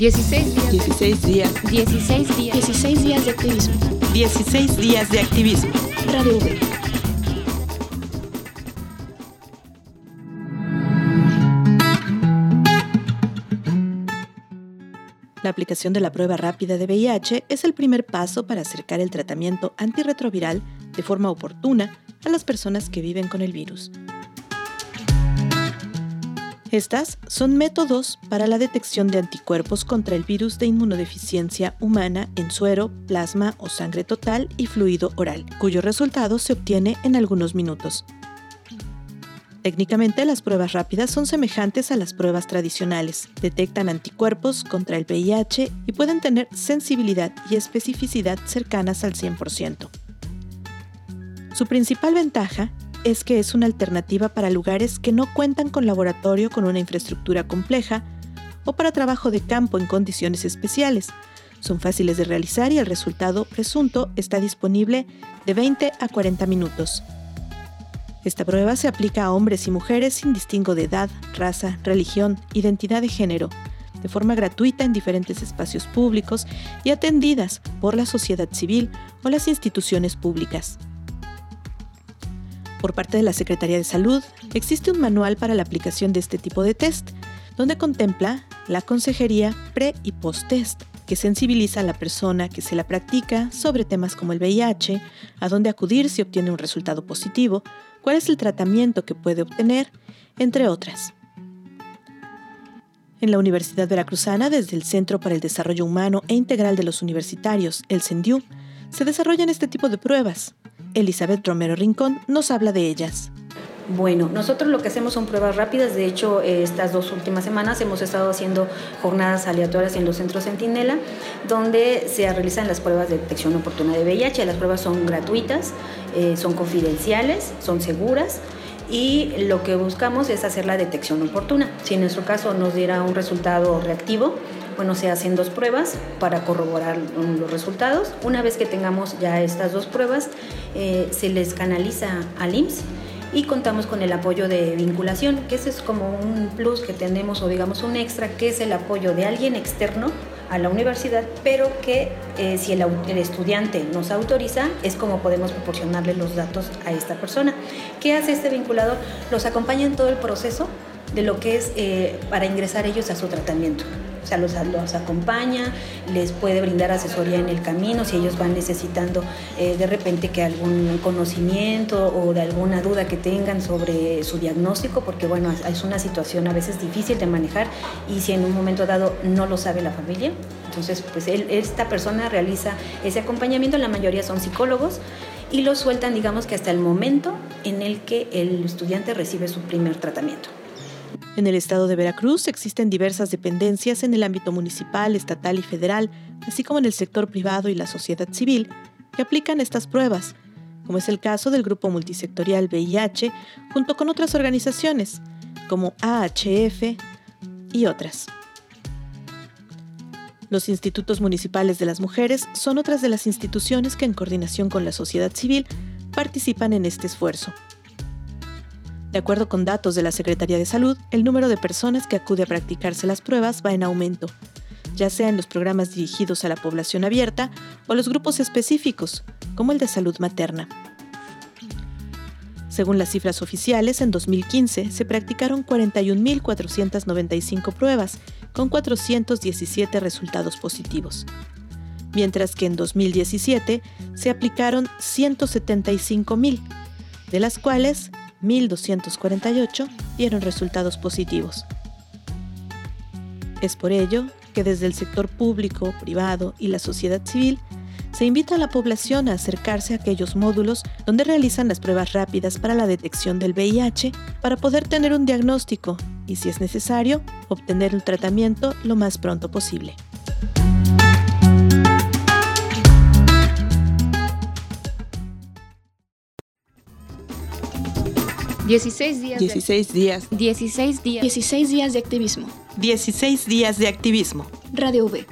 16 días. 16 días. 16 días. 16 días de activismo. 16 días de activismo. Radio V. La aplicación de la prueba rápida de VIH es el primer paso para acercar el tratamiento antirretroviral de forma oportuna a las personas que viven con el virus. Estas son métodos para la detección de anticuerpos contra el virus de inmunodeficiencia humana en suero, plasma o sangre total y fluido oral, cuyo resultado se obtiene en algunos minutos. Técnicamente, las pruebas rápidas son semejantes a las pruebas tradicionales. Detectan anticuerpos contra el VIH y pueden tener sensibilidad y especificidad cercanas al 100%. Su principal ventaja es que es una alternativa para lugares que no cuentan con laboratorio con una infraestructura compleja o para trabajo de campo en condiciones especiales. Son fáciles de realizar y el resultado presunto está disponible de 20 a 40 minutos. Esta prueba se aplica a hombres y mujeres sin distingo de edad, raza, religión, identidad de género, de forma gratuita en diferentes espacios públicos y atendidas por la sociedad civil o las instituciones públicas. Por parte de la Secretaría de Salud, existe un manual para la aplicación de este tipo de test, donde contempla la consejería pre y post-test, que sensibiliza a la persona que se la practica sobre temas como el VIH, a dónde acudir si obtiene un resultado positivo, cuál es el tratamiento que puede obtener, entre otras. En la Universidad Veracruzana, desde el Centro para el Desarrollo Humano e Integral de los Universitarios, el CENDIU, se desarrollan este tipo de pruebas. Elizabeth Romero Rincón nos habla de ellas. Bueno, nosotros lo que hacemos son pruebas rápidas. De hecho, estas dos últimas semanas hemos estado haciendo jornadas aleatorias en los centros Centinela, donde se realizan las pruebas de detección oportuna de VIH. Las pruebas son gratuitas, eh, son confidenciales, son seguras y lo que buscamos es hacer la detección oportuna. Si en nuestro caso nos diera un resultado reactivo, bueno, se hacen dos pruebas para corroborar los resultados. Una vez que tengamos ya estas dos pruebas, eh, se les canaliza al IMSS y contamos con el apoyo de vinculación, que ese es como un plus que tenemos o digamos un extra, que es el apoyo de alguien externo a la universidad, pero que eh, si el, el, estudiante nos autoriza, es como podemos proporcionarle los datos a esta persona. ¿Qué hace este vinculador? Los acompaña en todo el proceso de lo que es eh, para ingresar ellos a su tratamiento. O sea, los, los, acompaña, les puede brindar asesoría en el camino si ellos van necesitando eh, de repente que algún conocimiento o de alguna duda que tengan sobre su diagnóstico, porque bueno, es una situación a veces difícil de manejar y si en un momento dado no lo sabe la familia, entonces pues él, esta persona realiza ese acompañamiento, la mayoría son psicólogos y lo sueltan digamos que hasta el momento en el que el estudiante recibe su primer tratamiento. En el estado de Veracruz existen diversas dependencias en el ámbito municipal, estatal y federal, así como en el sector privado y la sociedad civil, que aplican estas pruebas, como es el caso del Grupo Multisectorial VIH, junto con otras organizaciones, como AHF y otras. Los institutos municipales de las mujeres son otras de las instituciones que en coordinación con la sociedad civil participan en este esfuerzo. De acuerdo con datos de la Secretaría de Salud, el número de personas que acude a practicarse las pruebas va en aumento, ya sea en los programas dirigidos a la población abierta o los grupos específicos, como el de salud materna. Según las cifras oficiales, en 2015 se practicaron 41.495 pruebas, con 417 resultados positivos, mientras que en 2017 se aplicaron 175.000, de las cuales 1.248 dieron resultados positivos. Es por ello que desde el sector público, privado y la sociedad civil se invita a la población a acercarse a aquellos módulos donde realizan las pruebas rápidas para la detección del VIH para poder tener un diagnóstico y, si es necesario, obtener el tratamiento lo más pronto posible. 16 días. 16 días. 16 días. 16 días de activismo. 16 días de activismo. Radio V.